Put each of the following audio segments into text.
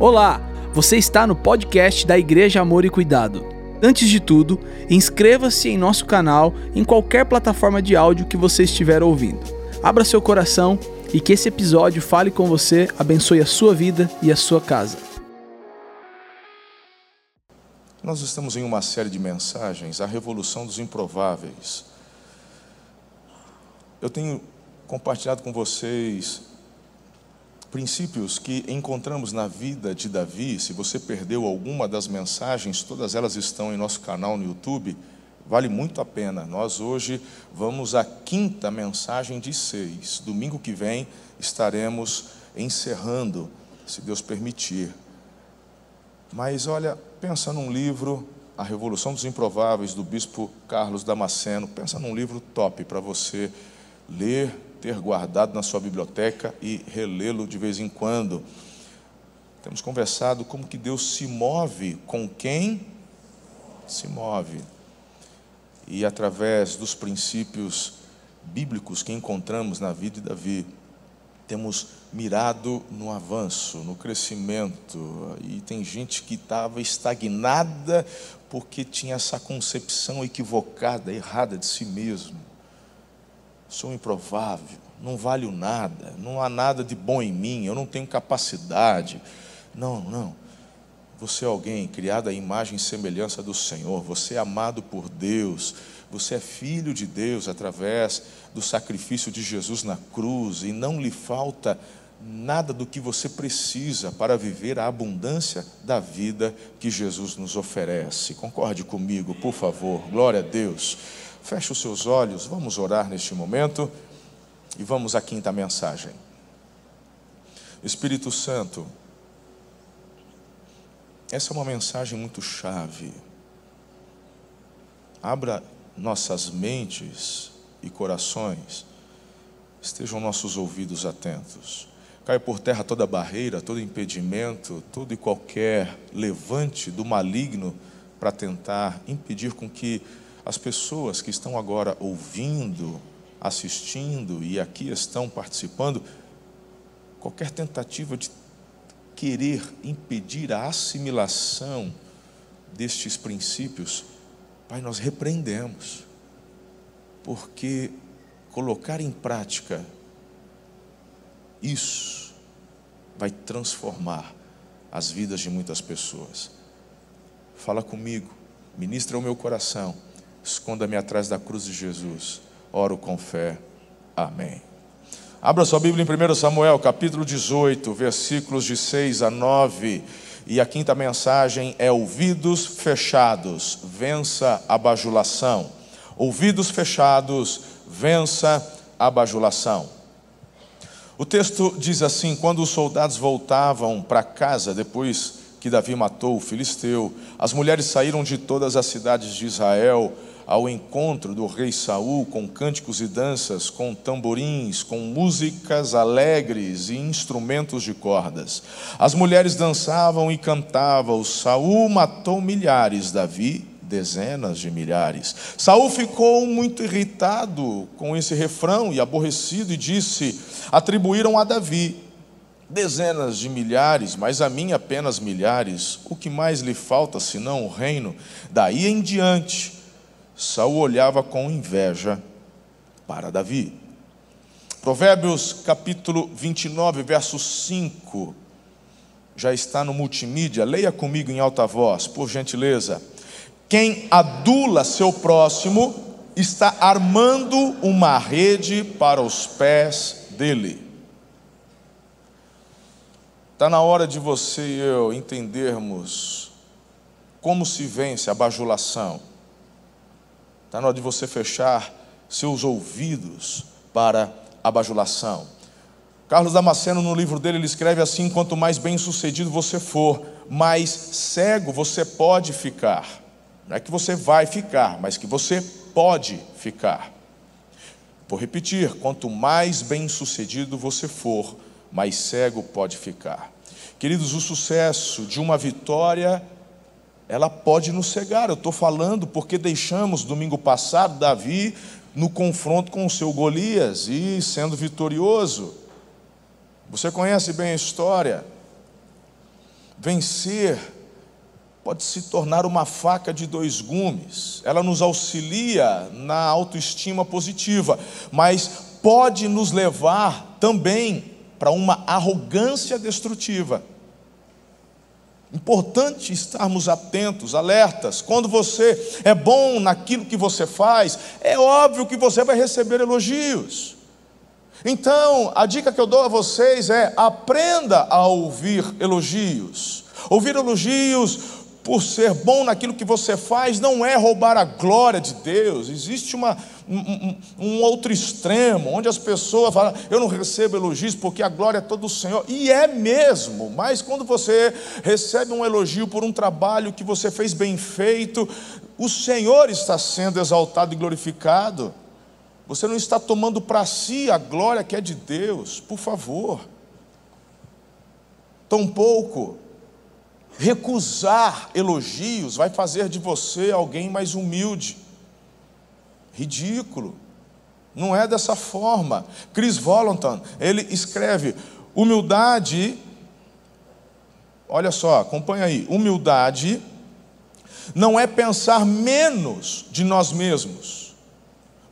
Olá, você está no podcast da Igreja Amor e Cuidado. Antes de tudo, inscreva-se em nosso canal em qualquer plataforma de áudio que você estiver ouvindo. Abra seu coração e que esse episódio fale com você, abençoe a sua vida e a sua casa. Nós estamos em uma série de mensagens, a revolução dos improváveis. Eu tenho compartilhado com vocês princípios que encontramos na vida de Davi. Se você perdeu alguma das mensagens, todas elas estão em nosso canal no YouTube. Vale muito a pena. Nós hoje vamos à quinta mensagem de seis. Domingo que vem estaremos encerrando, se Deus permitir. Mas olha, pensa num livro, A Revolução dos Improváveis, do bispo Carlos Damasceno. Pensa num livro top para você ler, ter guardado na sua biblioteca e relê-lo de vez em quando. Temos conversado como que Deus se move com quem se move. E através dos princípios bíblicos que encontramos na vida de Davi, temos mirado no avanço, no crescimento. E tem gente que estava estagnada porque tinha essa concepção equivocada, errada de si mesmo sou improvável, não valho nada, não há nada de bom em mim, eu não tenho capacidade. Não, não. Você é alguém criado à imagem e semelhança do Senhor, você é amado por Deus, você é filho de Deus através do sacrifício de Jesus na cruz e não lhe falta nada do que você precisa para viver a abundância da vida que Jesus nos oferece. Concorde comigo, por favor. Glória a Deus. Feche os seus olhos, vamos orar neste momento e vamos à quinta mensagem. Espírito Santo, essa é uma mensagem muito chave. Abra nossas mentes e corações, estejam nossos ouvidos atentos. Caia por terra toda barreira, todo impedimento, todo e qualquer levante do maligno para tentar impedir com que as pessoas que estão agora ouvindo, assistindo e aqui estão participando, qualquer tentativa de querer impedir a assimilação destes princípios, Pai, nós repreendemos, porque colocar em prática isso vai transformar as vidas de muitas pessoas. Fala comigo, ministra o meu coração Esconda-me atrás da cruz de Jesus. Oro com fé. Amém. Abra sua Bíblia em 1 Samuel, capítulo 18, versículos de 6 a 9. E a quinta mensagem é: ouvidos fechados, vença a bajulação. Ouvidos fechados, vença a bajulação. O texto diz assim: quando os soldados voltavam para casa depois que Davi matou o filisteu, as mulheres saíram de todas as cidades de Israel ao encontro do rei Saul com cânticos e danças, com tamborins, com músicas alegres e instrumentos de cordas. As mulheres dançavam e cantavam. Saul matou milhares, Davi dezenas de milhares. Saul ficou muito irritado com esse refrão e aborrecido e disse: Atribuíram a Davi dezenas de milhares, mas a mim apenas milhares. O que mais lhe falta senão o reino? Daí em diante Saul olhava com inveja para Davi. Provérbios capítulo 29, verso 5. Já está no multimídia, leia comigo em alta voz, por gentileza. Quem adula seu próximo está armando uma rede para os pés dele. Está na hora de você e eu entendermos como se vence a bajulação Está na hora de você fechar seus ouvidos para a bajulação. Carlos Damasceno, no livro dele, ele escreve assim: quanto mais bem-sucedido você for, mais cego você pode ficar. Não é que você vai ficar, mas que você pode ficar. Vou repetir: quanto mais bem-sucedido você for, mais cego pode ficar. Queridos, o sucesso de uma vitória ela pode nos cegar. Eu estou falando porque deixamos domingo passado Davi no confronto com o seu Golias e sendo vitorioso. Você conhece bem a história. vencer pode se tornar uma faca de dois gumes. Ela nos auxilia na autoestima positiva, mas pode nos levar também para uma arrogância destrutiva. Importante estarmos atentos, alertas. Quando você é bom naquilo que você faz, é óbvio que você vai receber elogios. Então, a dica que eu dou a vocês é: aprenda a ouvir elogios. Ouvir elogios por ser bom naquilo que você faz não é roubar a glória de Deus. Existe uma, um, um, outro extremo, onde as pessoas falam, eu não recebo elogios porque a glória é todo do Senhor. E é mesmo, mas quando você recebe um elogio por um trabalho que você fez bem feito, o Senhor está sendo exaltado e glorificado. Você não está tomando para si a glória que é de Deus, por favor. Tampouco recusar elogios vai fazer de você alguém mais humilde. Ridículo. Não é dessa forma. Chris Volantan, ele escreve: humildade, olha só, acompanha aí. Humildade não é pensar menos de nós mesmos,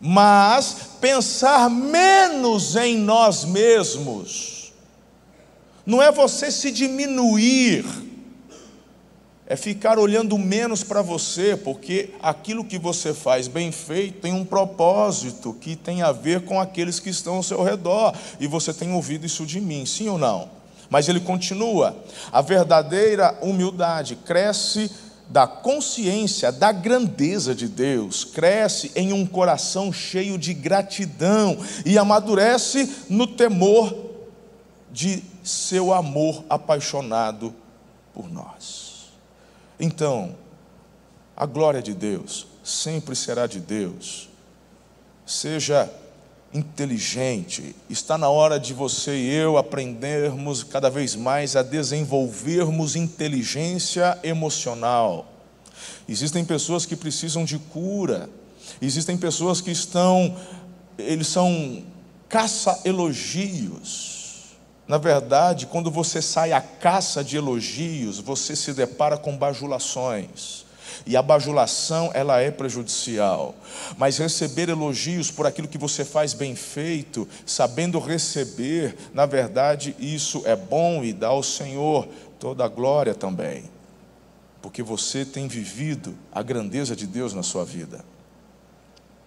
mas pensar menos em nós mesmos. Não é você se diminuir é ficar olhando menos para você, porque aquilo que você faz bem feito tem um propósito que tem a ver com aqueles que estão ao seu redor, e você tem ouvido isso de mim, sim ou não? Mas ele continua: a verdadeira humildade cresce da consciência da grandeza de Deus, cresce em um coração cheio de gratidão e amadurece no temor de seu amor apaixonado por nós. Então, a glória de Deus sempre será de Deus. Seja inteligente. Está na hora de você e eu aprendermos cada vez mais a desenvolvermos inteligência emocional. Existem pessoas que precisam de cura. Existem pessoas que estão eles são caça elogios na verdade, quando você sai à caça de elogios, você se depara com bajulações. E a bajulação, ela é prejudicial. Mas receber elogios por aquilo que você faz bem feito, sabendo receber, na verdade, isso é bom e dá ao Senhor toda a glória também. Porque você tem vivido a grandeza de Deus na sua vida.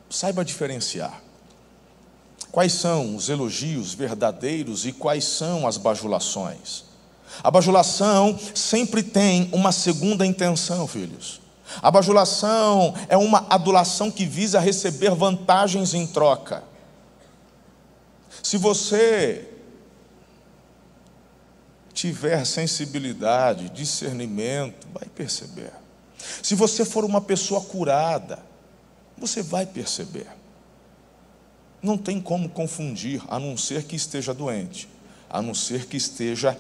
Saiba diferenciar. Quais são os elogios verdadeiros e quais são as bajulações? A bajulação sempre tem uma segunda intenção, filhos. A bajulação é uma adulação que visa receber vantagens em troca. Se você tiver sensibilidade, discernimento, vai perceber. Se você for uma pessoa curada, você vai perceber. Não tem como confundir, a não ser que esteja doente, a não ser que esteja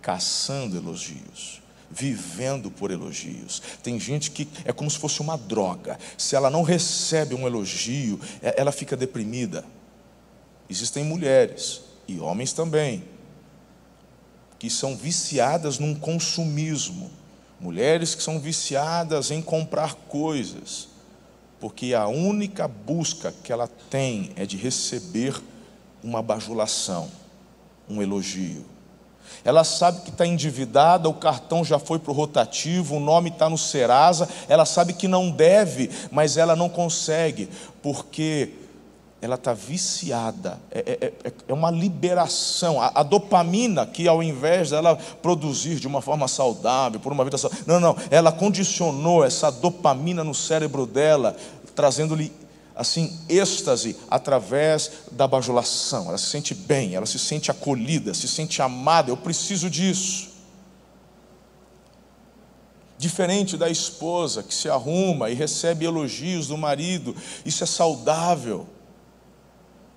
caçando elogios, vivendo por elogios. Tem gente que é como se fosse uma droga, se ela não recebe um elogio, é, ela fica deprimida. Existem mulheres, e homens também, que são viciadas num consumismo, mulheres que são viciadas em comprar coisas porque a única busca que ela tem é de receber uma bajulação, um elogio. Ela sabe que está endividada, o cartão já foi para o rotativo, o nome está no Serasa, ela sabe que não deve, mas ela não consegue, porque ela está viciada, é, é, é, é, uma liberação. A, a, dopamina, que ao invés dela produzir de uma forma saudável, por uma vida saudável, não, não, ela condicionou essa dopamina no cérebro dela, trazendo-lhe assim êxtase através da bajulação. Ela se sente bem, ela se sente acolhida, se sente amada. Eu preciso disso. Diferente da esposa que se arruma e recebe elogios do marido, isso é saudável.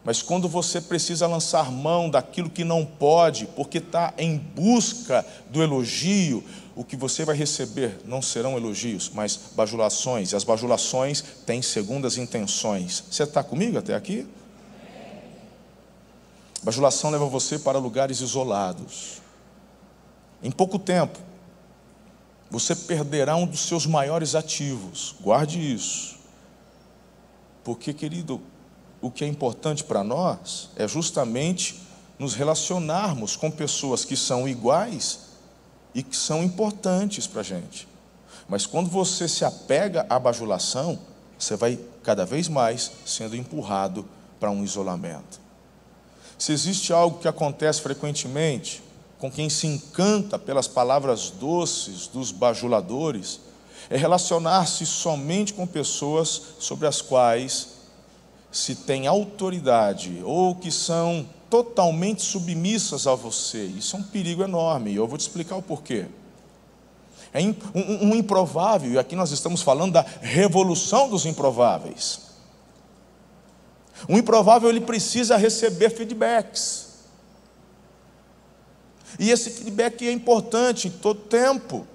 Mas quando você precisa lançar mão daquilo que não pode, porque está em busca do elogio, o que você vai receber não serão elogios, mas bajulações. E as bajulações têm segundas intenções. Você está comigo até aqui? Bajulação leva você para lugares isolados. Em pouco tempo, você perderá um dos seus maiores ativos. Guarde isso. Porque, querido, o que é importante para nós é justamente nos relacionarmos com pessoas que são iguais e que são importantes para a gente. Mas quando você se apega à bajulação, você vai cada vez mais sendo empurrado para um isolamento. Se existe algo que acontece frequentemente com quem se encanta pelas palavras doces dos bajuladores, é relacionar-se somente com pessoas sobre as quais se tem autoridade ou que são totalmente submissas a você. Isso é um perigo enorme e eu vou te explicar o porquê. É um, um improvável, e aqui nós estamos falando da revolução dos improváveis. Um improvável ele precisa receber feedbacks. E esse feedback é importante em todo tempo.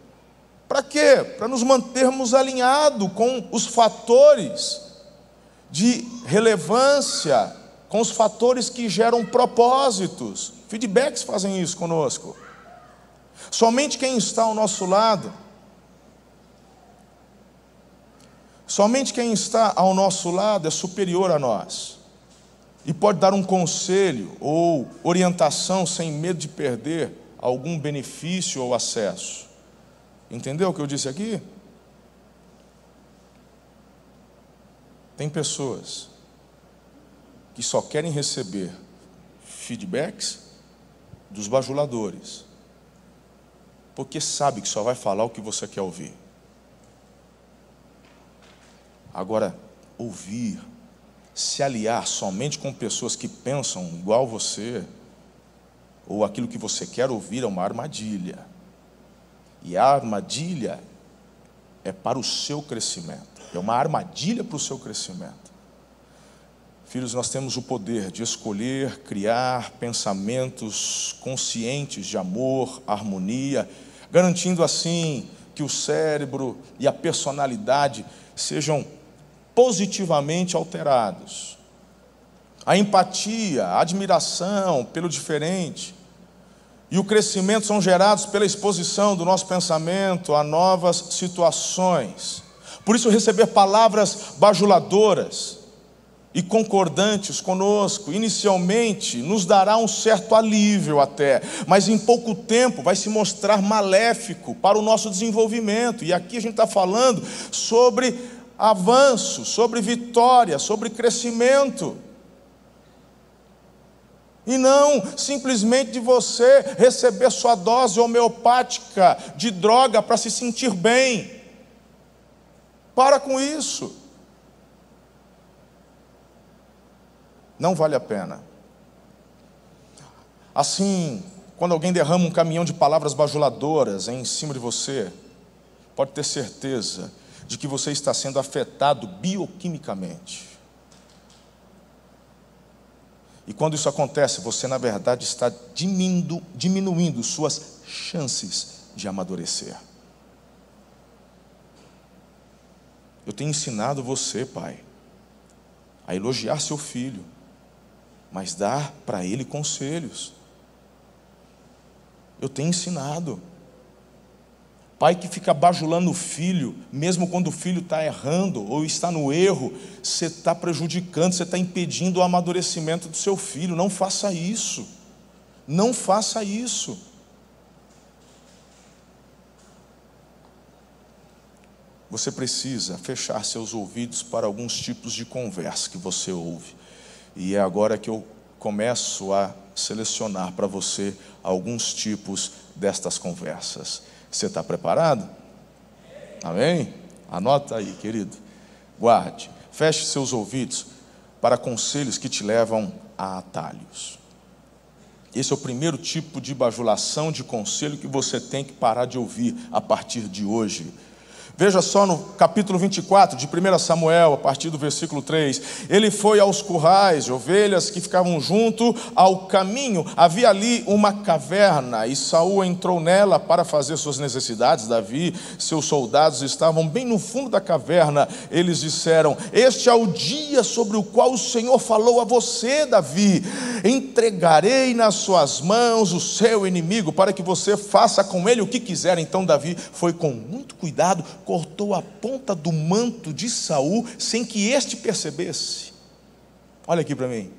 Para quê? Para nos mantermos alinhados com os fatores de relevância, com os fatores que geram propósitos. Feedbacks fazem isso conosco. Somente quem está ao nosso lado, somente quem está ao nosso lado é superior a nós e pode dar um conselho ou orientação sem medo de perder algum benefício ou acesso. Entendeu o que eu disse aqui? Tem pessoas que só querem receber feedbacks dos bajuladores, porque sabe que só vai falar o que você quer ouvir. Agora, ouvir se aliar somente com pessoas que pensam igual você, ou aquilo que você quer ouvir é uma armadilha. E a armadilha é para o seu crescimento, é uma armadilha para o seu crescimento. Filhos, nós temos o poder de escolher, criar pensamentos conscientes de amor, harmonia, garantindo assim que o cérebro e a personalidade sejam positivamente alterados. A empatia, a admiração pelo diferente e o crescimento são gerados pela exposição do nosso pensamento a novas situações. Por isso, receber palavras bajuladoras e concordantes conosco, inicialmente, nos dará um certo alívio até, mas em pouco tempo vai se mostrar maléfico para o nosso desenvolvimento. E aqui a gente está falando sobre avanço, sobre vitória, sobre crescimento. E não simplesmente de você receber sua dose homeopática de droga para se sentir bem. Para com isso. Não vale a pena. Assim, quando alguém derrama um caminhão de palavras bajuladoras em cima de você, pode ter certeza de que você está sendo afetado bioquimicamente. E quando isso acontece, você na verdade está diminuindo, diminuindo suas chances de amadurecer. Eu tenho ensinado você, pai, a elogiar seu filho, mas dar para ele conselhos. Eu tenho ensinado. Pai que fica bajulando o filho, mesmo quando o filho está errando ou está no erro, você está prejudicando, você está impedindo o amadurecimento do seu filho. Não faça isso. Não faça isso. Você precisa fechar seus ouvidos para alguns tipos de conversa que você ouve. E é agora que eu começo a selecionar para você alguns tipos destas conversas. Você está preparado? Amém? Anota aí, querido. Guarde. Feche seus ouvidos para conselhos que te levam a atalhos. Esse é o primeiro tipo de bajulação, de conselho que você tem que parar de ouvir a partir de hoje. Veja só no capítulo 24 de 1 Samuel, a partir do versículo 3. Ele foi aos currais de ovelhas que ficavam junto ao caminho. Havia ali uma caverna e Saul entrou nela para fazer suas necessidades. Davi, seus soldados estavam bem no fundo da caverna. Eles disseram: Este é o dia sobre o qual o Senhor falou a você, Davi. Entregarei nas suas mãos o seu inimigo para que você faça com ele o que quiser. Então Davi foi com muito cuidado cortou a ponta do manto de Saul sem que este percebesse. Olha aqui para mim.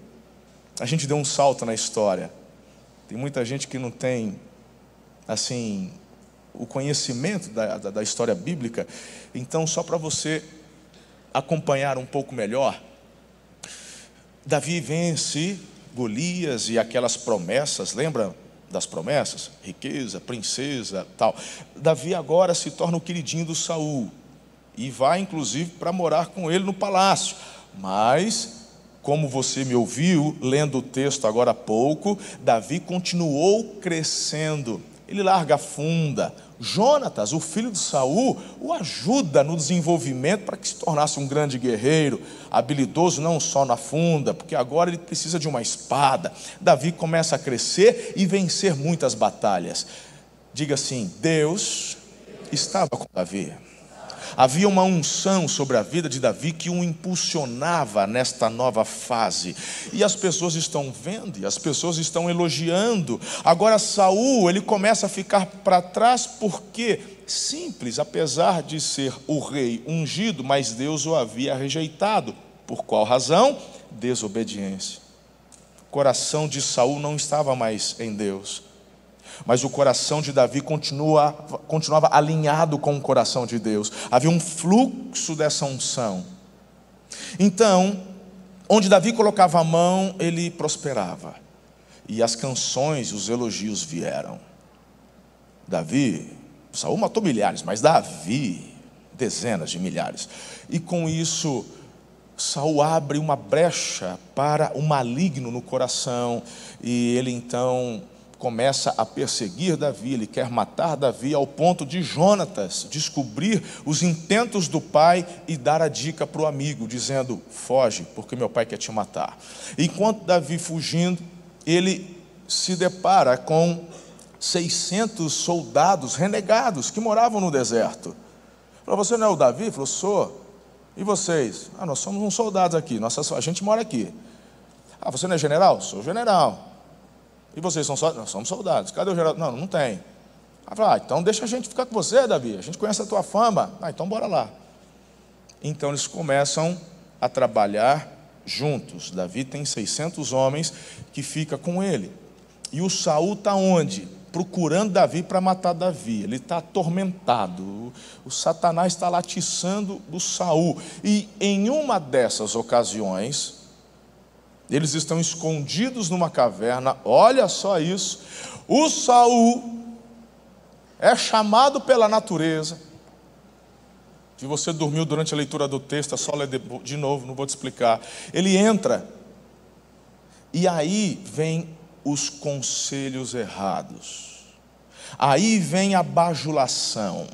A gente deu um salto na história. Tem muita gente que não tem, assim, o conhecimento da, da, da história bíblica. Então, só para você acompanhar um pouco melhor, Davi vence Golias e aquelas promessas, lembra? Das promessas, riqueza, princesa, tal. Davi agora se torna o queridinho do Saul e vai inclusive para morar com ele no palácio. Mas como você me ouviu lendo o texto agora há pouco, Davi continuou crescendo. Ele larga a funda, Jonatas, o filho de Saul, o ajuda no desenvolvimento para que se tornasse um grande guerreiro, habilidoso não só na funda, porque agora ele precisa de uma espada. Davi começa a crescer e vencer muitas batalhas. Diga assim: Deus estava com Davi. Havia uma unção sobre a vida de Davi que o impulsionava nesta nova fase. E as pessoas estão vendo, e as pessoas estão elogiando. Agora Saul, ele começa a ficar para trás porque simples, apesar de ser o rei ungido, mas Deus o havia rejeitado. Por qual razão? Desobediência. O coração de Saul não estava mais em Deus mas o coração de Davi continua, continuava alinhado com o coração de Deus. Havia um fluxo dessa unção. Então, onde Davi colocava a mão, ele prosperava. E as canções, os elogios vieram. Davi, Saul matou milhares, mas Davi, dezenas de milhares. E com isso, Saul abre uma brecha para o maligno no coração, e ele então começa a perseguir Davi, ele quer matar Davi, ao ponto de Jonatas descobrir os intentos do pai e dar a dica para o amigo, dizendo: Foge, porque meu pai quer te matar. Enquanto Davi fugindo, ele se depara com 600 soldados renegados que moravam no deserto. Falou: Você não é o Davi? Falou: Sou. E vocês? Ah, nós somos uns soldados aqui, nossa, a gente mora aqui. Ah, você não é general? Sou general. E vocês são soldados? Nós somos soldados. Cadê o geral? Não, não tem. Ela fala, ah, então deixa a gente ficar com você, Davi. A gente conhece a tua fama. Ah, então bora lá. Então eles começam a trabalhar juntos. Davi tem 600 homens que fica com ele. E o Saul está onde? Procurando Davi para matar Davi. Ele está atormentado. O Satanás está latiçando o Saul. E em uma dessas ocasiões, eles estão escondidos numa caverna. Olha só isso. O Saul é chamado pela natureza. Se você dormiu durante a leitura do texto, é só ler de novo, não vou te explicar. Ele entra. E aí vem os conselhos errados. Aí vem a bajulação.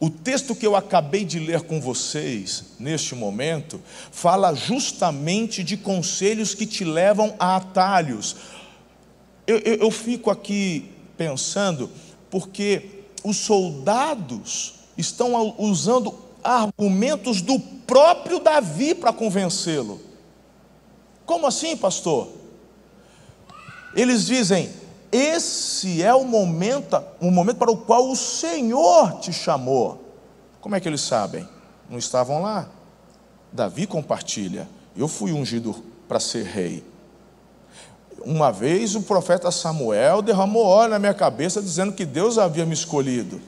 O texto que eu acabei de ler com vocês, neste momento, fala justamente de conselhos que te levam a atalhos. Eu, eu, eu fico aqui pensando, porque os soldados estão usando argumentos do próprio Davi para convencê-lo. Como assim, pastor? Eles dizem: esse é o momento, o momento para o qual o Senhor te chamou. Como é que eles sabem? Não estavam lá. Davi compartilha. Eu fui ungido para ser rei. Uma vez o profeta Samuel derramou óleo na minha cabeça dizendo que Deus havia me escolhido.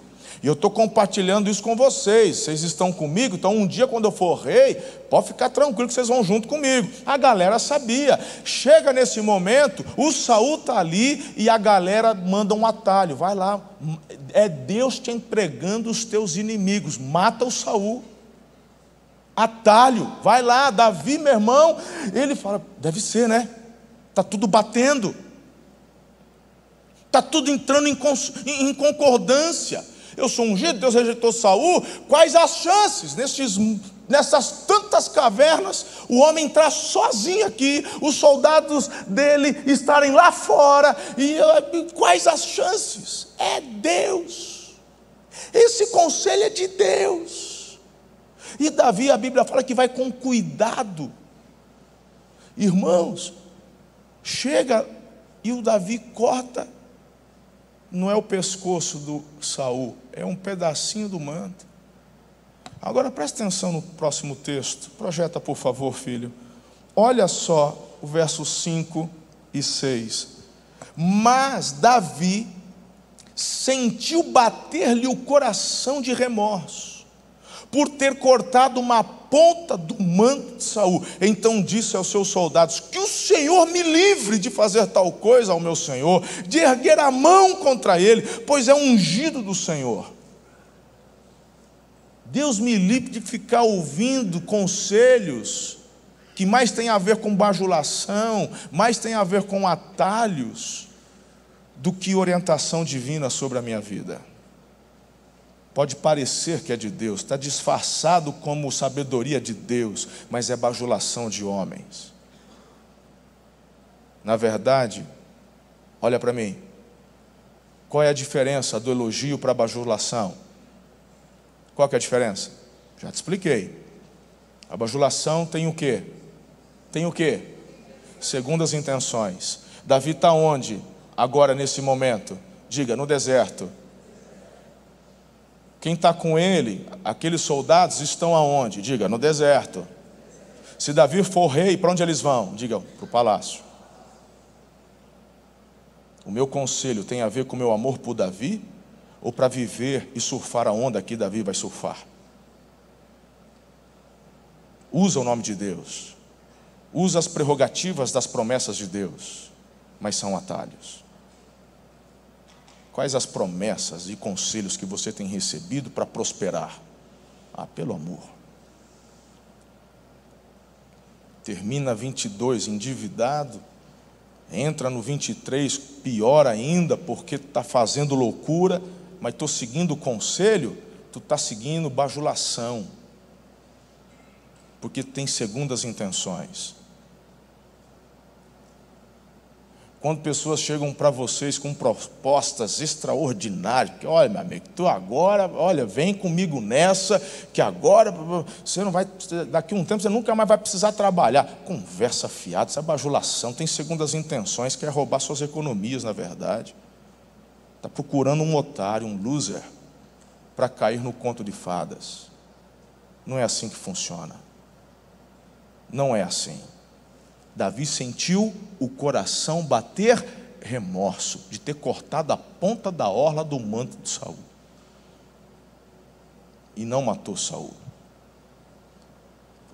E eu estou compartilhando isso com vocês. Vocês estão comigo, então um dia, quando eu for rei, pode ficar tranquilo que vocês vão junto comigo. A galera sabia. Chega nesse momento, o Saul está ali e a galera manda um atalho. Vai lá, é Deus te entregando os teus inimigos. Mata o Saul. Atalho, vai lá, Davi, meu irmão. Ele fala: deve ser, né? Está tudo batendo. Está tudo entrando em concordância. Eu sou ungido, Deus rejeitou Saul. Quais as chances nesses, nessas tantas cavernas, o homem entrar sozinho aqui, os soldados dele estarem lá fora, e quais as chances? É Deus. Esse conselho é de Deus. E Davi, a Bíblia fala que vai com cuidado. Irmãos, chega e o Davi corta não é o pescoço do Saul, é um pedacinho do manto. Agora preste atenção no próximo texto. Projeta, por favor, filho. Olha só o verso 5 e 6. Mas Davi sentiu bater-lhe o coração de remorso, por ter cortado uma ponta do manto de Saul. Então disse aos seus soldados: Que o Senhor me livre de fazer tal coisa ao meu Senhor, de erguer a mão contra ele, pois é ungido do Senhor. Deus me livre de ficar ouvindo conselhos que mais tem a ver com bajulação, mais tem a ver com atalhos, do que orientação divina sobre a minha vida. Pode parecer que é de Deus, está disfarçado como sabedoria de Deus, mas é bajulação de homens. Na verdade, olha para mim, qual é a diferença do elogio para a bajulação? Qual é a diferença? Já te expliquei. A bajulação tem o quê? Tem o quê? Segundo as intenções. Davi está onde agora nesse momento? Diga, no deserto. Quem está com ele, aqueles soldados estão aonde? Diga, no deserto. Se Davi for rei, para onde eles vão? Diga, para o palácio. O meu conselho tem a ver com o meu amor por Davi ou para viver e surfar a onda que Davi vai surfar? Usa o nome de Deus. Usa as prerrogativas das promessas de Deus, mas são atalhos. Quais as promessas e conselhos que você tem recebido para prosperar? Ah, pelo amor. Termina 22 endividado, entra no 23 pior ainda, porque está fazendo loucura, mas estou seguindo o conselho, tu está seguindo bajulação, porque tem segundas intenções. Quando pessoas chegam para vocês com propostas extraordinárias, que olha, meu amigo, tu agora, olha, vem comigo nessa, que agora você não vai, daqui a um tempo você nunca mais vai precisar trabalhar. Conversa fiada, essa bajulação, tem segundas intenções, quer roubar suas economias, na verdade. Está procurando um otário, um loser, para cair no conto de fadas. Não é assim que funciona. Não é assim. Davi sentiu o coração bater remorso de ter cortado a ponta da orla do manto de Saul. E não matou Saul.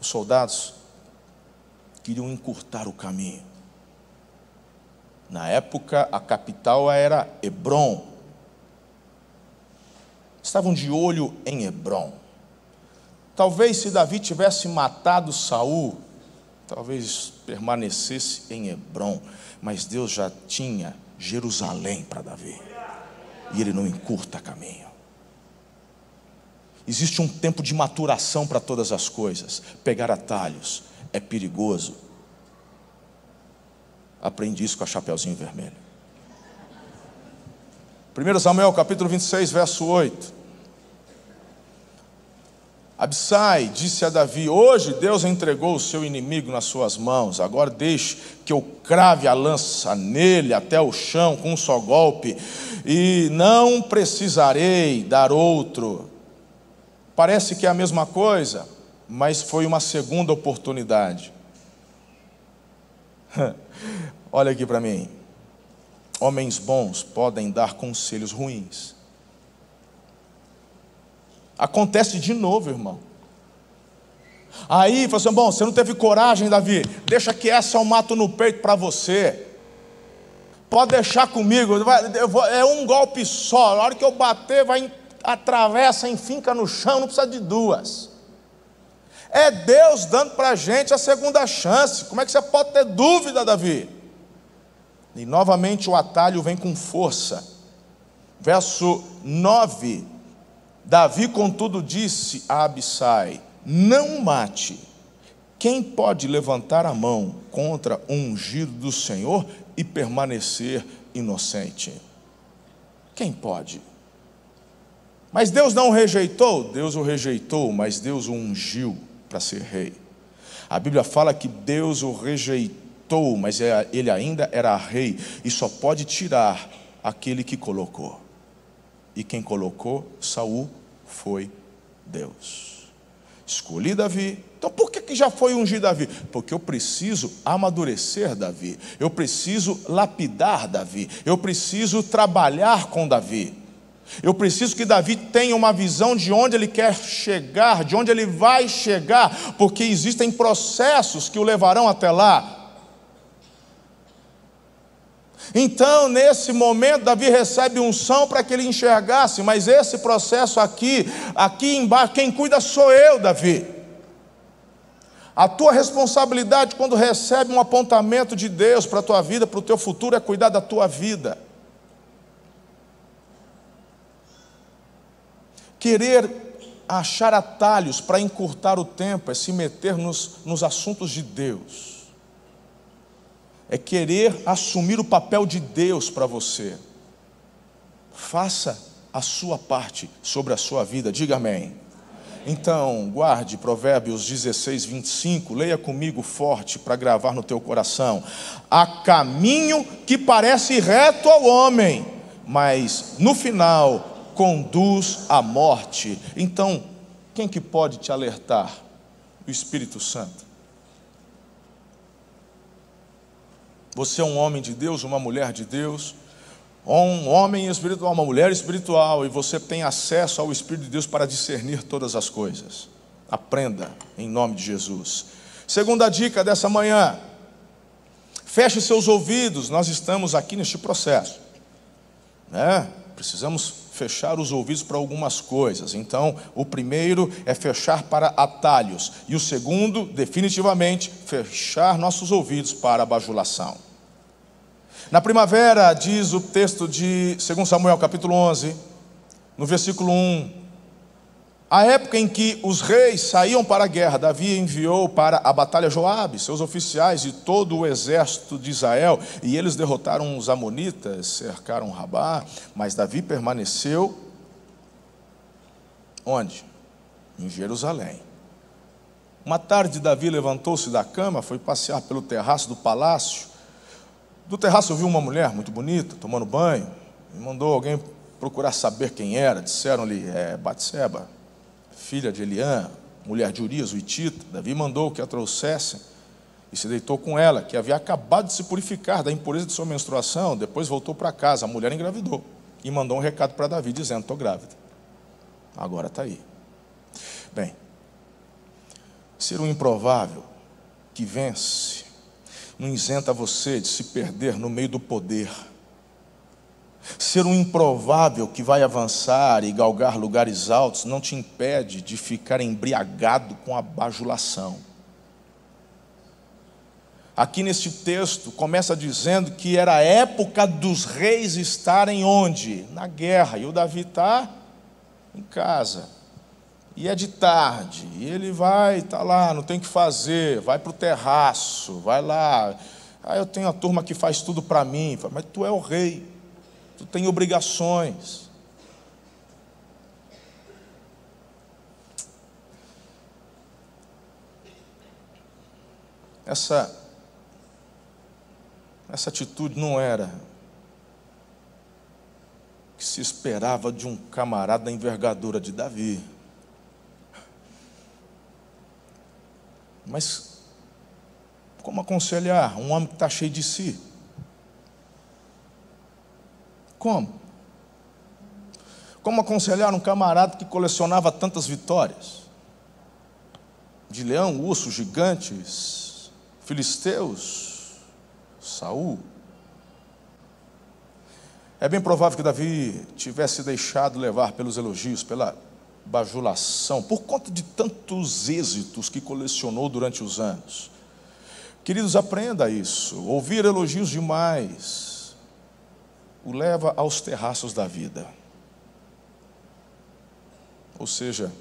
Os soldados queriam encurtar o caminho. Na época, a capital era Hebron. Estavam de olho em Hebron. Talvez se Davi tivesse matado Saul, talvez permanecesse em Hebron, mas Deus já tinha Jerusalém para Davi, e ele não encurta caminho. Existe um tempo de maturação para todas as coisas, pegar atalhos é perigoso. Aprendi isso com a Chapeuzinho Vermelho. 1 Samuel capítulo 26, verso 8. Absai disse a Davi: Hoje Deus entregou o seu inimigo nas suas mãos, agora deixe que eu crave a lança nele até o chão com um só golpe, e não precisarei dar outro. Parece que é a mesma coisa, mas foi uma segunda oportunidade. Olha aqui para mim. Homens bons podem dar conselhos ruins. Acontece de novo, irmão. Aí, fala assim: bom, você não teve coragem, Davi, deixa que essa eu mato no peito para você. Pode deixar comigo, é um golpe só. Na hora que eu bater, vai atravessa, enfinca no chão, não precisa de duas. É Deus dando para a gente a segunda chance. Como é que você pode ter dúvida, Davi? E novamente o atalho vem com força. Verso 9 Davi, contudo, disse a Abissai: Não mate. Quem pode levantar a mão contra o ungido do Senhor e permanecer inocente? Quem pode? Mas Deus não o rejeitou? Deus o rejeitou, mas Deus o ungiu para ser rei. A Bíblia fala que Deus o rejeitou, mas é, ele ainda era rei e só pode tirar aquele que colocou. E quem colocou Saul foi Deus. Escolhi Davi. Então por que, que já foi ungir Davi? Porque eu preciso amadurecer Davi. Eu preciso lapidar Davi. Eu preciso trabalhar com Davi. Eu preciso que Davi tenha uma visão de onde ele quer chegar, de onde ele vai chegar, porque existem processos que o levarão até lá. Então, nesse momento, Davi recebe unção para que ele enxergasse, mas esse processo aqui, aqui embaixo, quem cuida sou eu, Davi. A tua responsabilidade quando recebe um apontamento de Deus para a tua vida, para o teu futuro, é cuidar da tua vida. Querer achar atalhos para encurtar o tempo é se meter nos, nos assuntos de Deus é querer assumir o papel de Deus para você. Faça a sua parte sobre a sua vida, diga amém. Então, guarde Provérbios 16, 25, leia comigo forte para gravar no teu coração. Há caminho que parece reto ao homem, mas no final conduz à morte. Então, quem que pode te alertar? O Espírito Santo. Você é um homem de Deus, uma mulher de Deus, um homem espiritual, uma mulher espiritual, e você tem acesso ao Espírito de Deus para discernir todas as coisas. Aprenda em nome de Jesus. Segunda dica dessa manhã: feche seus ouvidos, nós estamos aqui neste processo. Né? Precisamos fechar os ouvidos para algumas coisas. Então, o primeiro é fechar para atalhos, e o segundo, definitivamente, fechar nossos ouvidos para a bajulação. Na primavera, diz o texto de 2 Samuel, capítulo 11, no versículo 1, a época em que os reis saíam para a guerra, Davi enviou para a batalha Joabe, seus oficiais e todo o exército de Israel, e eles derrotaram os amonitas, cercaram Rabá, mas Davi permaneceu onde? Em Jerusalém. Uma tarde Davi levantou-se da cama, foi passear pelo terraço do palácio, do terraço eu vi uma mulher muito bonita, tomando banho, e mandou alguém procurar saber quem era. Disseram-lhe, é Batseba, filha de Eliã, mulher de Urias, o Itita. Davi mandou que a trouxessem e se deitou com ela, que havia acabado de se purificar da impureza de sua menstruação. Depois voltou para casa, a mulher engravidou e mandou um recado para Davi dizendo: Estou grávida. Agora está aí. Bem, ser um improvável que vence não isenta você de se perder no meio do poder. Ser um improvável que vai avançar e galgar lugares altos não te impede de ficar embriagado com a bajulação. Aqui neste texto começa dizendo que era a época dos reis estarem onde? Na guerra. E o Davi está em casa. E é de tarde, e ele vai, está lá, não tem o que fazer, vai para o terraço, vai lá. Ah, eu tenho a turma que faz tudo para mim. Mas tu é o rei, tu tem obrigações. Essa, essa atitude não era que se esperava de um camarada da envergadura de Davi. Mas como aconselhar um homem que está cheio de si? Como? Como aconselhar um camarada que colecionava tantas vitórias? De leão, urso, gigantes, filisteus, Saul. É bem provável que Davi tivesse deixado levar pelos elogios, pela bajulação, por conta de tantos êxitos que colecionou durante os anos. Queridos, aprenda isso. Ouvir elogios demais o leva aos terraços da vida. Ou seja,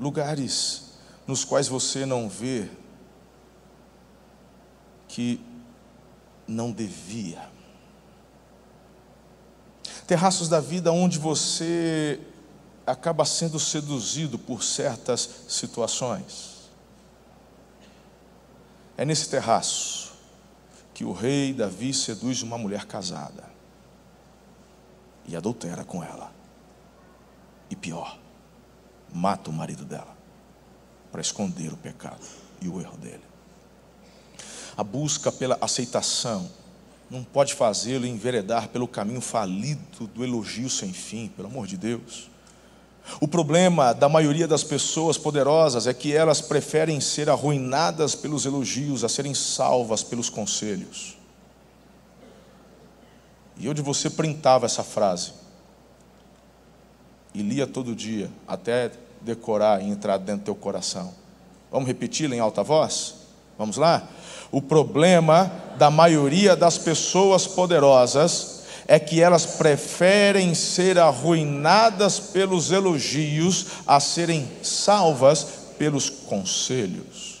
lugares nos quais você não vê que não devia. Terraços da vida onde você acaba sendo seduzido por certas situações. É nesse terraço que o rei Davi seduz uma mulher casada e adultera com ela. E pior, mata o marido dela para esconder o pecado e o erro dele. A busca pela aceitação não pode fazê-lo enveredar pelo caminho falido do elogio sem fim, pelo amor de Deus. O problema da maioria das pessoas poderosas é que elas preferem ser arruinadas pelos elogios a serem salvas pelos conselhos. E eu de você printava essa frase e lia todo dia até decorar e entrar dentro do teu coração. Vamos repeti-la em alta voz? Vamos lá? O problema da maioria das pessoas poderosas é que elas preferem ser arruinadas pelos elogios a serem salvas pelos conselhos.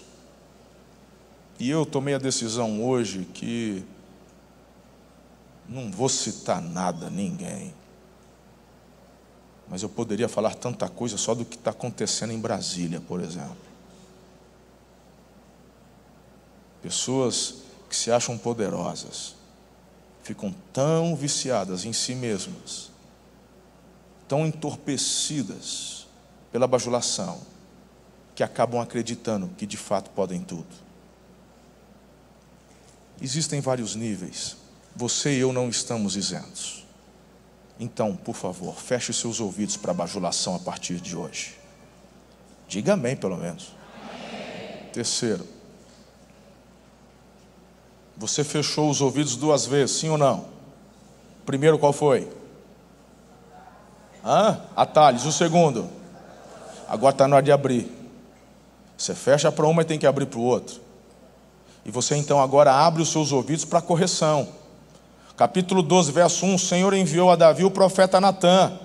E eu tomei a decisão hoje que não vou citar nada, ninguém. Mas eu poderia falar tanta coisa só do que está acontecendo em Brasília, por exemplo. Pessoas que se acham poderosas ficam tão viciadas em si mesmas, tão entorpecidas pela bajulação, que acabam acreditando que de fato podem tudo. Existem vários níveis, você e eu não estamos isentos. Então, por favor, feche seus ouvidos para a bajulação a partir de hoje. Diga amém, pelo menos. Amém. Terceiro, você fechou os ouvidos duas vezes, sim ou não? Primeiro qual foi? Hã? Atalhos. O segundo? Agora está na hora de abrir. Você fecha para uma e tem que abrir para o outro. E você então agora abre os seus ouvidos para correção. Capítulo 12, verso 1: O Senhor enviou a Davi o profeta Natã.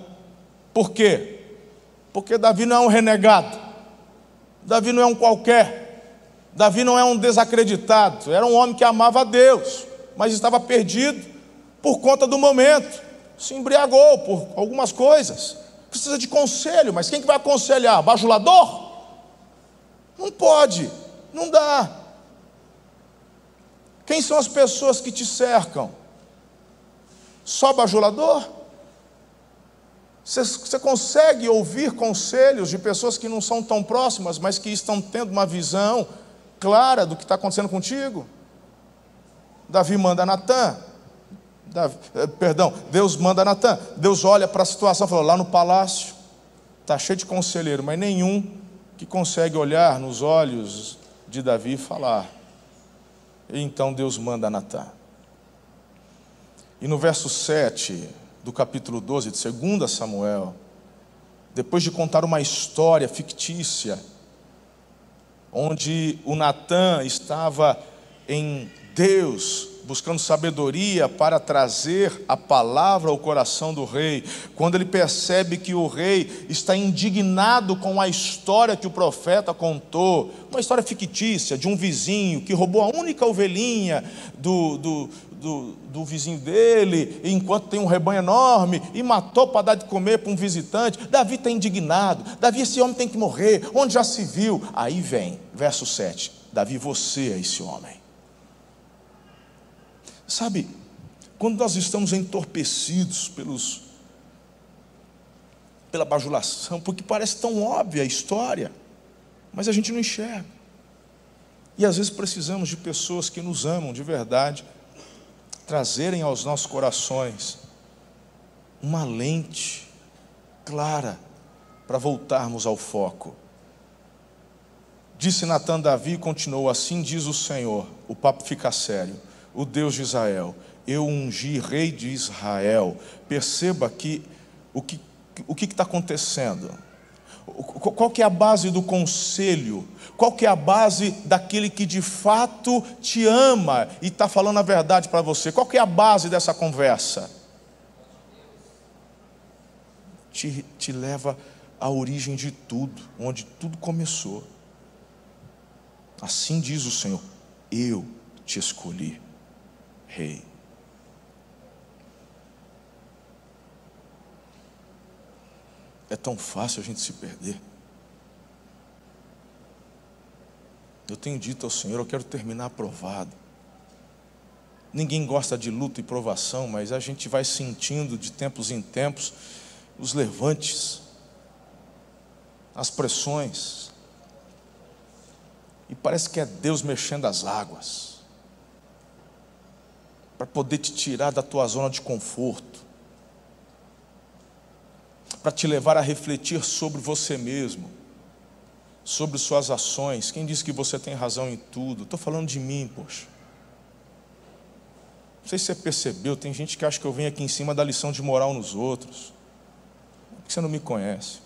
Por quê? Porque Davi não é um renegado. Davi não é um qualquer. Davi não é um desacreditado, era um homem que amava a Deus, mas estava perdido por conta do momento, se embriagou por algumas coisas. Precisa de conselho, mas quem que vai aconselhar? Bajulador? Não pode, não dá. Quem são as pessoas que te cercam? Só bajulador? Você, você consegue ouvir conselhos de pessoas que não são tão próximas, mas que estão tendo uma visão clara do que está acontecendo contigo. Davi manda Natan. Davi, eh, perdão, Deus manda Natan. Deus olha para a situação e fala: lá no palácio está cheio de conselheiro, mas nenhum que consegue olhar nos olhos de Davi e falar. E então Deus manda Natan. E no verso 7 do capítulo 12 de 2 Samuel, depois de contar uma história fictícia, onde o Natã estava em Deus, buscando sabedoria para trazer a palavra ao coração do rei, quando ele percebe que o rei está indignado com a história que o profeta contou, uma história fictícia de um vizinho que roubou a única ovelhinha do, do, do, do vizinho dele, enquanto tem um rebanho enorme, e matou para dar de comer para um visitante. Davi está indignado. Davi, esse homem tem que morrer. Onde já se viu? Aí vem, verso 7. Davi, você é esse homem. Sabe, quando nós estamos entorpecidos pelos, pela bajulação, porque parece tão óbvia a história, mas a gente não enxerga. E às vezes precisamos de pessoas que nos amam de verdade trazerem aos nossos corações uma lente clara para voltarmos ao foco. Disse Natan Davi e continuou: Assim diz o Senhor, o papo fica sério, o Deus de Israel, eu ungi rei de Israel. Perceba que o que o que está acontecendo? Qual que é a base do conselho? Qual que é a base daquele que de fato te ama e está falando a verdade para você? Qual que é a base dessa conversa? te, te leva à origem de tudo, onde tudo começou. Assim diz o Senhor: Eu te escolhi, Rei. É tão fácil a gente se perder. Eu tenho dito ao Senhor, eu quero terminar aprovado. Ninguém gosta de luta e provação, mas a gente vai sentindo de tempos em tempos os levantes, as pressões. E parece que é Deus mexendo as águas para poder te tirar da tua zona de conforto, para te levar a refletir sobre você mesmo, sobre suas ações. Quem disse que você tem razão em tudo? Estou falando de mim, poxa. Não sei se você percebeu, tem gente que acha que eu venho aqui em cima da lição de moral nos outros. Por que você não me conhece?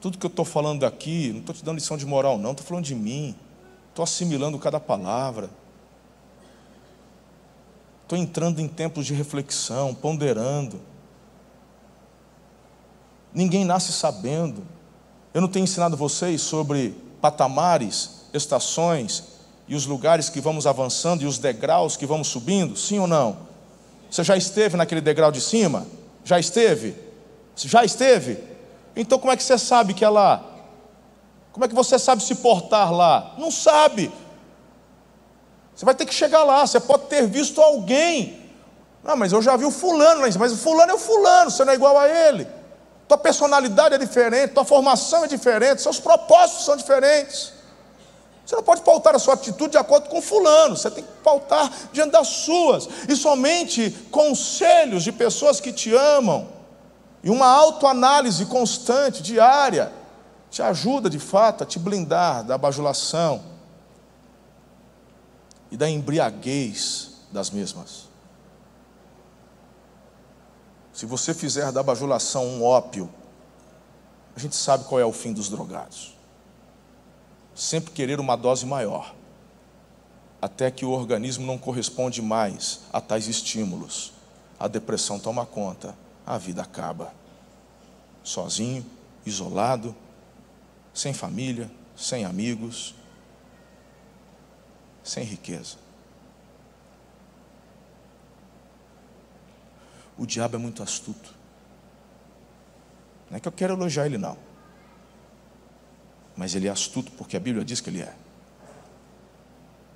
Tudo que eu estou falando aqui, não estou te dando lição de moral, não, estou falando de mim. Estou assimilando cada palavra. Estou entrando em tempos de reflexão, ponderando. Ninguém nasce sabendo. Eu não tenho ensinado vocês sobre patamares, estações, e os lugares que vamos avançando e os degraus que vamos subindo? Sim ou não? Você já esteve naquele degrau de cima? Já esteve? Já esteve? Então como é que você sabe que é lá? Como é que você sabe se portar lá? Não sabe. Você vai ter que chegar lá. Você pode ter visto alguém. Não, mas eu já vi o fulano lá em cima. Mas o fulano é o fulano, você não é igual a ele. Tua personalidade é diferente, tua formação é diferente, seus propósitos são diferentes. Você não pode pautar a sua atitude de acordo com fulano, você tem que pautar diante das suas. E somente conselhos de pessoas que te amam e uma autoanálise constante, diária, te ajuda de fato a te blindar da bajulação e da embriaguez das mesmas. Se você fizer da bajulação um ópio, a gente sabe qual é o fim dos drogados sempre querer uma dose maior, até que o organismo não corresponde mais a tais estímulos. A depressão toma conta, a vida acaba. Sozinho, isolado, sem família, sem amigos, sem riqueza. O diabo é muito astuto. Não é que eu quero elogiar ele, não mas ele é astuto porque a Bíblia diz que ele é.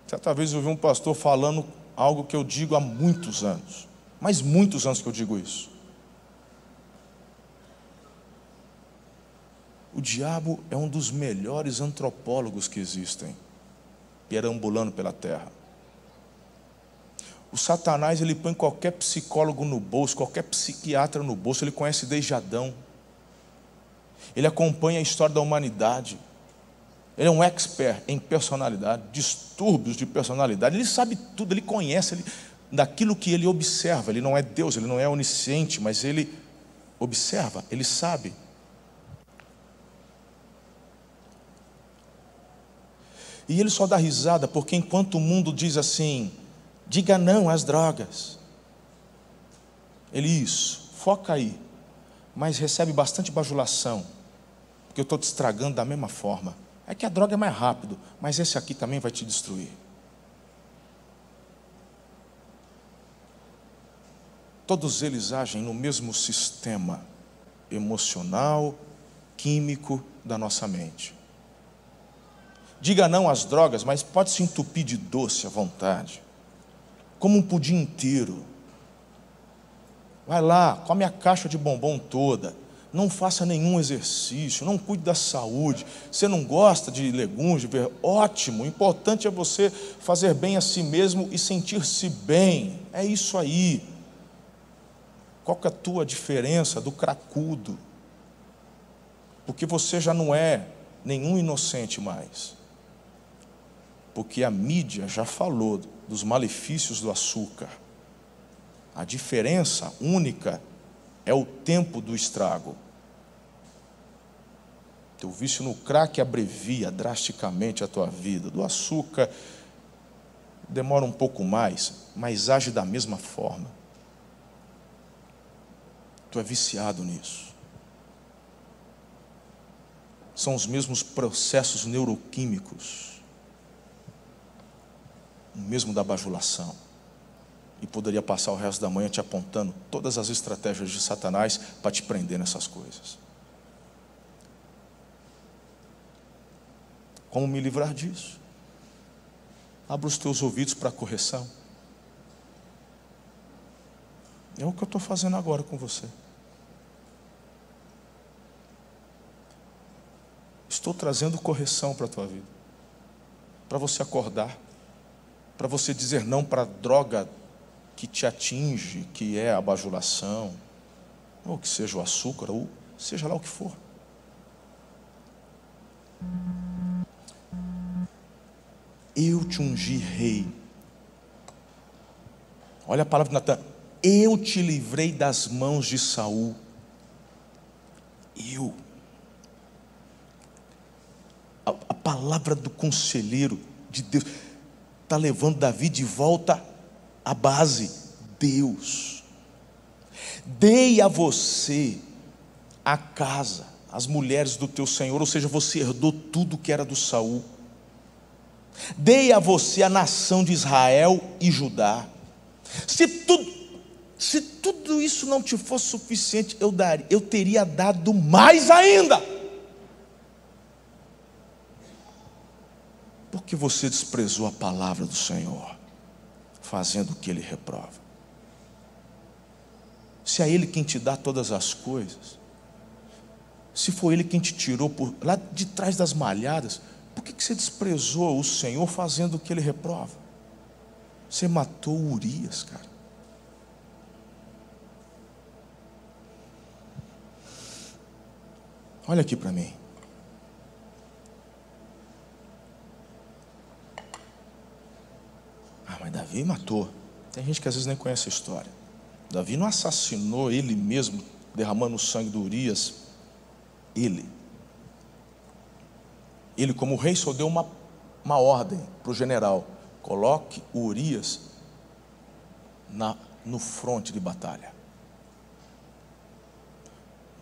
Certa vez eu ouvi um pastor falando algo que eu digo há muitos anos, mas muitos anos que eu digo isso. O diabo é um dos melhores antropólogos que existem, perambulando pela terra. O Satanás ele põe qualquer psicólogo no bolso, qualquer psiquiatra no bolso, ele conhece desde Adão. Ele acompanha a história da humanidade. Ele é um expert em personalidade, distúrbios de personalidade. Ele sabe tudo, ele conhece ele, daquilo que ele observa. Ele não é Deus, ele não é onisciente, mas ele observa, ele sabe. E ele só dá risada porque enquanto o mundo diz assim, diga não às drogas. Ele isso, foca aí, mas recebe bastante bajulação, porque eu estou te estragando da mesma forma. É que a droga é mais rápido, mas esse aqui também vai te destruir. Todos eles agem no mesmo sistema emocional, químico da nossa mente. Diga não às drogas, mas pode se entupir de doce à vontade, como um pudim inteiro. Vai lá, come a caixa de bombom toda não faça nenhum exercício, não cuide da saúde. Você não gosta de legumes, de ver, ótimo. O importante é você fazer bem a si mesmo e sentir-se bem. É isso aí. Qual que é a tua diferença do cracudo? Porque você já não é nenhum inocente mais. Porque a mídia já falou dos malefícios do açúcar. A diferença única é o tempo do estrago. Teu vício no crack abrevia drasticamente a tua vida. Do açúcar demora um pouco mais, mas age da mesma forma. Tu é viciado nisso. São os mesmos processos neuroquímicos, mesmo da bajulação. E poderia passar o resto da manhã te apontando todas as estratégias de Satanás para te prender nessas coisas. Como me livrar disso? Abra os teus ouvidos para a correção. É o que eu estou fazendo agora com você. Estou trazendo correção para a tua vida. Para você acordar. Para você dizer não para a droga que te atinge, que é a bajulação, ou que seja o açúcar, ou seja lá o que for. Eu te ungi rei. Olha a palavra de Natan. Eu te livrei das mãos de Saul. Eu. A, a palavra do conselheiro de Deus está levando Davi de volta à base. Deus. Dei a você a casa, as mulheres do teu Senhor, ou seja, você herdou tudo que era do Saul. Dei a você a nação de Israel e Judá. Se tudo, se tudo isso não te fosse suficiente, eu daria, eu teria dado mais ainda. Porque você desprezou a palavra do Senhor, fazendo o que ele reprova. Se é ele quem te dá todas as coisas, se foi ele quem te tirou por lá de trás das malhadas, por que, você desprezou o Senhor fazendo o que ele reprova? Você matou Urias, cara. Olha aqui para mim. Ah, mas Davi matou. Tem gente que às vezes nem conhece a história. Davi não assassinou ele mesmo, derramando o sangue do Urias. Ele ele, como rei, só deu uma, uma ordem para o general: coloque o Urias na, no fronte de batalha.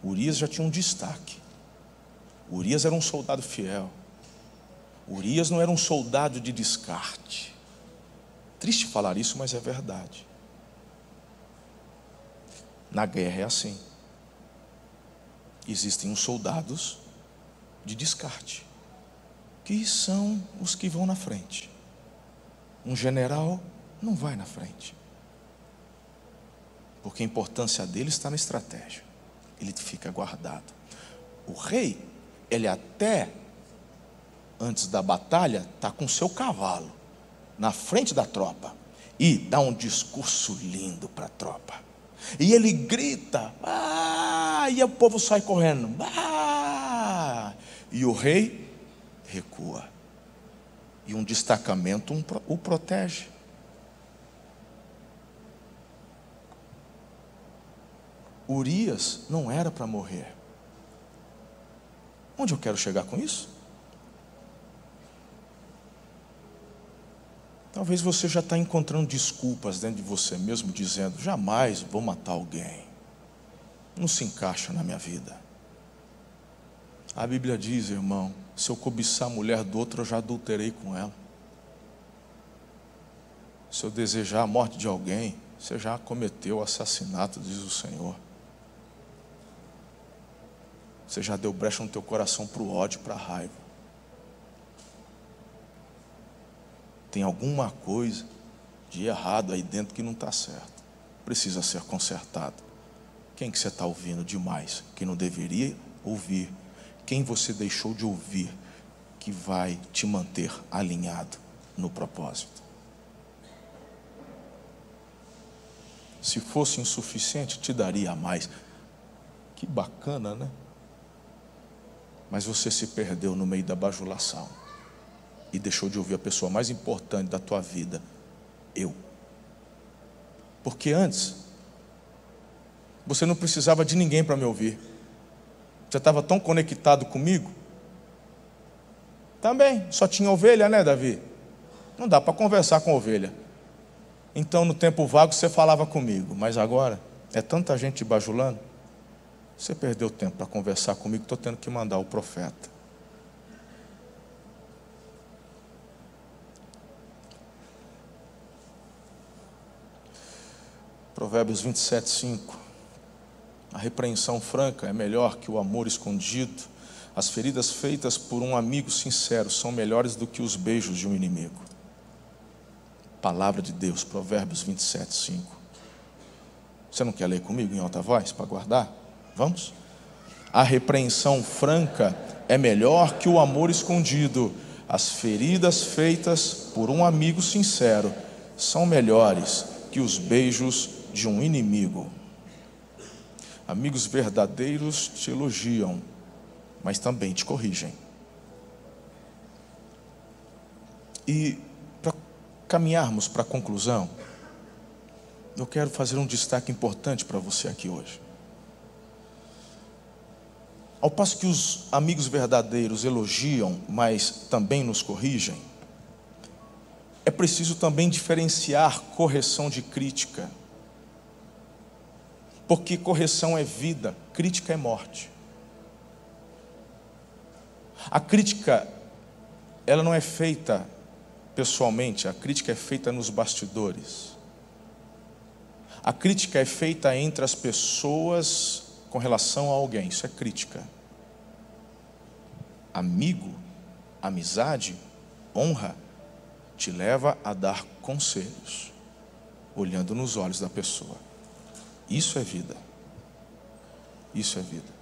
Urias já tinha um destaque. Urias era um soldado fiel. Urias não era um soldado de descarte. Triste falar isso, mas é verdade. Na guerra é assim. Existem os soldados de descarte que são os que vão na frente. Um general não vai na frente. Porque a importância dele está na estratégia. Ele fica guardado. O rei, ele até antes da batalha está com seu cavalo na frente da tropa e dá um discurso lindo para a tropa. E ele grita, ah, e o povo sai correndo, ah, e o rei recua. E um destacamento o protege. Urias não era para morrer. Onde eu quero chegar com isso? Talvez você já está encontrando desculpas dentro de você mesmo, dizendo: jamais vou matar alguém. Não se encaixa na minha vida. A Bíblia diz, irmão, se eu cobiçar a mulher do outro, eu já adulterei com ela. Se eu desejar a morte de alguém, você já cometeu o assassinato, diz o Senhor. Você já deu brecha no teu coração para o ódio, para a raiva. Tem alguma coisa de errado aí dentro que não está certo. Precisa ser consertado. Quem que você está ouvindo demais? Que não deveria ouvir quem você deixou de ouvir que vai te manter alinhado no propósito. Se fosse insuficiente, te daria mais. Que bacana, né? Mas você se perdeu no meio da bajulação e deixou de ouvir a pessoa mais importante da tua vida, eu. Porque antes, você não precisava de ninguém para me ouvir. Já estava tão conectado comigo? Também, só tinha ovelha, né, Davi? Não dá para conversar com ovelha. Então, no tempo vago, você falava comigo, mas agora é tanta gente bajulando, Você perdeu tempo para conversar comigo, estou tendo que mandar o profeta. Provérbios 27, 5. A repreensão franca é melhor que o amor escondido. As feridas feitas por um amigo sincero são melhores do que os beijos de um inimigo. Palavra de Deus, Provérbios 27, 5. Você não quer ler comigo em alta voz para guardar? Vamos? A repreensão franca é melhor que o amor escondido. As feridas feitas por um amigo sincero são melhores que os beijos de um inimigo. Amigos verdadeiros te elogiam, mas também te corrigem. E para caminharmos para a conclusão, eu quero fazer um destaque importante para você aqui hoje. Ao passo que os amigos verdadeiros elogiam, mas também nos corrigem, é preciso também diferenciar correção de crítica. Porque correção é vida, crítica é morte. A crítica, ela não é feita pessoalmente, a crítica é feita nos bastidores. A crítica é feita entre as pessoas com relação a alguém, isso é crítica. Amigo, amizade, honra, te leva a dar conselhos, olhando nos olhos da pessoa. Isso é vida. Isso é vida.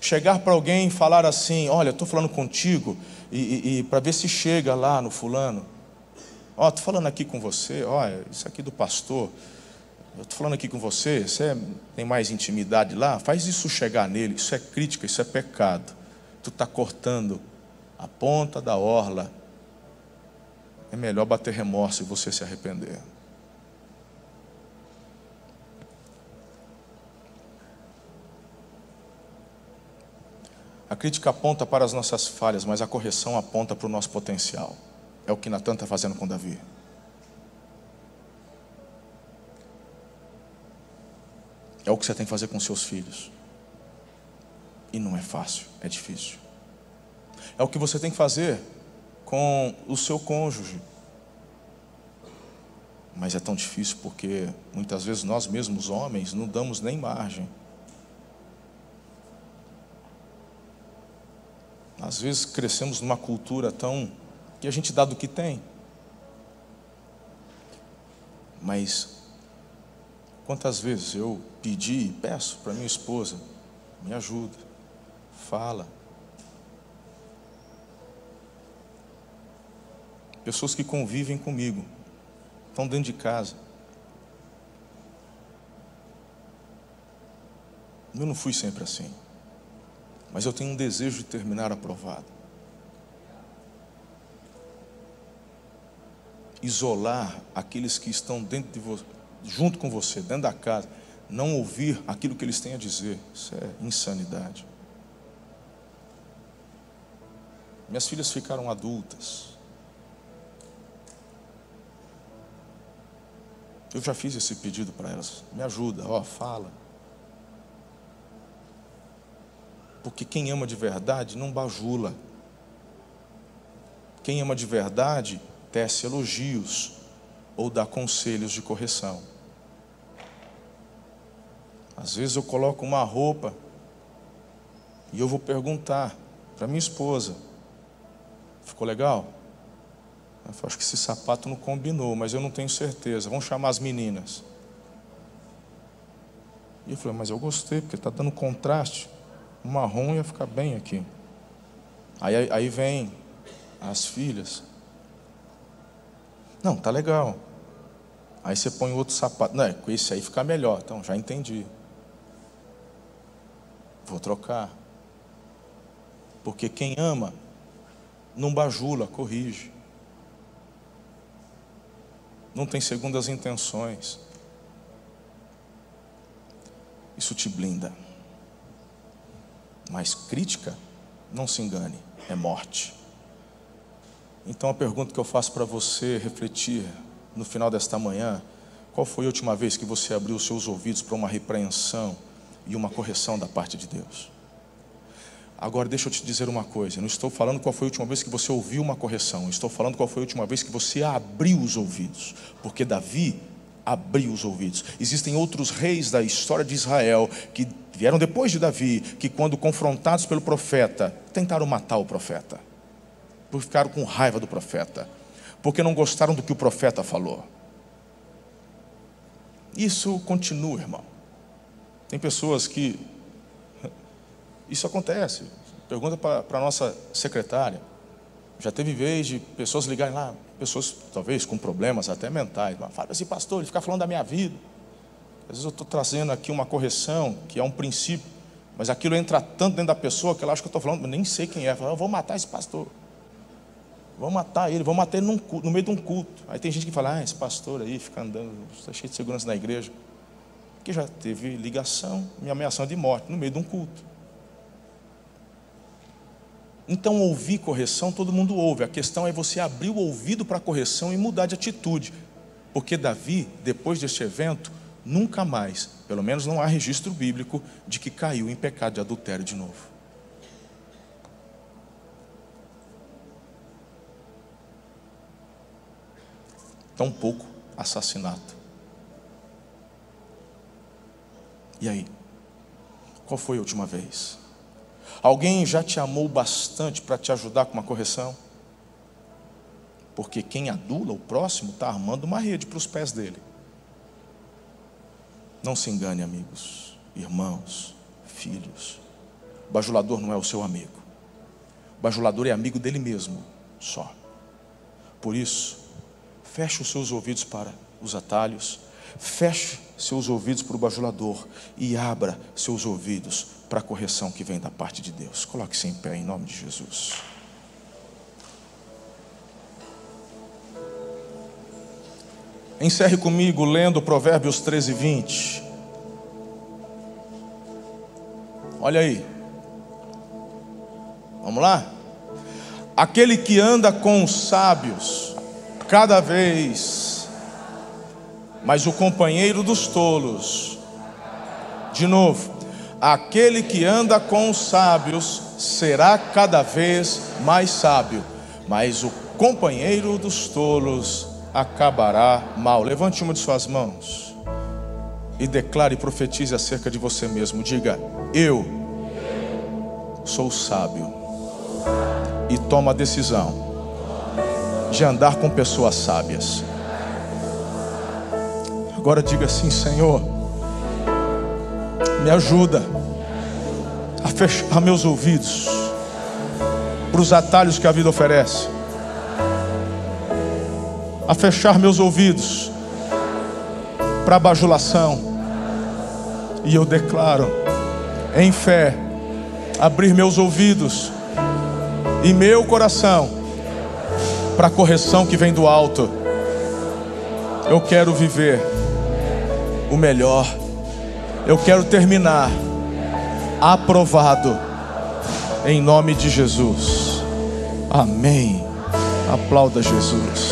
Chegar para alguém e falar assim: Olha, estou falando contigo, e, e, e para ver se chega lá no fulano. Ó, estou falando aqui com você, olha, isso aqui do pastor. Eu estou falando aqui com você, você tem mais intimidade lá? Faz isso chegar nele. Isso é crítica, isso é pecado. Tu está cortando a ponta da orla. É melhor bater remorso e você se arrepender. A crítica aponta para as nossas falhas, mas a correção aponta para o nosso potencial. É o que Natan está fazendo com Davi. É o que você tem que fazer com seus filhos. E não é fácil, é difícil. É o que você tem que fazer com o seu cônjuge. Mas é tão difícil porque muitas vezes nós mesmos, homens, não damos nem margem Às vezes crescemos numa cultura tão que a gente dá do que tem. Mas quantas vezes eu pedi e peço para minha esposa, me ajuda, fala. Pessoas que convivem comigo, estão dentro de casa. Eu não fui sempre assim mas eu tenho um desejo de terminar aprovado. Isolar aqueles que estão dentro de você, junto com você, dentro da casa, não ouvir aquilo que eles têm a dizer, isso é insanidade. Minhas filhas ficaram adultas. Eu já fiz esse pedido para elas. Me ajuda, ó, fala. Porque quem ama de verdade não bajula. Quem ama de verdade tece elogios ou dá conselhos de correção. Às vezes eu coloco uma roupa e eu vou perguntar para minha esposa: ficou legal? Eu acho que esse sapato não combinou, mas eu não tenho certeza. Vamos chamar as meninas. E eu falei, mas eu gostei, porque está dando contraste o marrom ia ficar bem aqui. Aí, aí vem as filhas. Não, tá legal. Aí você põe outro sapato. Não, com esse aí fica melhor. Então, já entendi. Vou trocar. Porque quem ama, não bajula, corrige. Não tem segundas intenções. Isso te blinda. Mas crítica, não se engane, é morte. Então a pergunta que eu faço para você refletir no final desta manhã: qual foi a última vez que você abriu os seus ouvidos para uma repreensão e uma correção da parte de Deus. Agora, deixa eu te dizer uma coisa: não estou falando qual foi a última vez que você ouviu uma correção, estou falando qual foi a última vez que você abriu os ouvidos, porque Davi abriu os ouvidos. Existem outros reis da história de Israel que vieram depois de Davi, que, quando confrontados pelo profeta, tentaram matar o profeta, porque ficaram com raiva do profeta, porque não gostaram do que o profeta falou. Isso continua, irmão. Tem pessoas que. Isso acontece. Pergunta para a nossa secretária. Já teve vez de pessoas ligarem lá, pessoas talvez com problemas até mentais. Fala assim, pastor, ele fica falando da minha vida. Às vezes eu estou trazendo aqui uma correção, que é um princípio, mas aquilo entra tanto dentro da pessoa que ela acha que eu estou falando, nem sei quem é. Fala, eu vou matar esse pastor. Vou matar ele, vou matar ele num no meio de um culto. Aí tem gente que fala, ah, esse pastor aí fica andando, está cheio de segurança na igreja. Que já teve ligação, me ameaçando de morte no meio de um culto. Então, ouvir correção, todo mundo ouve. A questão é você abrir o ouvido para a correção e mudar de atitude. Porque Davi, depois deste evento, nunca mais, pelo menos não há registro bíblico, de que caiu em pecado de adultério de novo. Tampouco assassinato. E aí? Qual foi a última vez? Alguém já te amou bastante para te ajudar com uma correção? Porque quem adula o próximo está armando uma rede para os pés dele. Não se engane, amigos, irmãos, filhos. O bajulador não é o seu amigo. O bajulador é amigo dele mesmo, só. Por isso, feche os seus ouvidos para os atalhos, feche seus ouvidos para o bajulador e abra seus ouvidos para a correção que vem da parte de Deus. Coloque-se em pé em nome de Jesus. Encerre comigo lendo Provérbios 13, 20. Olha aí. Vamos lá? Aquele que anda com os sábios, cada vez, mas o companheiro dos tolos, de novo, Aquele que anda com os sábios será cada vez mais sábio, mas o companheiro dos tolos acabará mal. Levante uma de suas mãos e declare e profetize acerca de você mesmo. Diga: Eu sou sábio e toma a decisão de andar com pessoas sábias. Agora diga assim, Senhor me ajuda a fechar meus ouvidos para os atalhos que a vida oferece, a fechar meus ouvidos para a bajulação, e eu declaro, em fé, abrir meus ouvidos e meu coração para a correção que vem do alto. Eu quero viver o melhor eu quero terminar aprovado em nome de Jesus. Amém. Aplauda Jesus.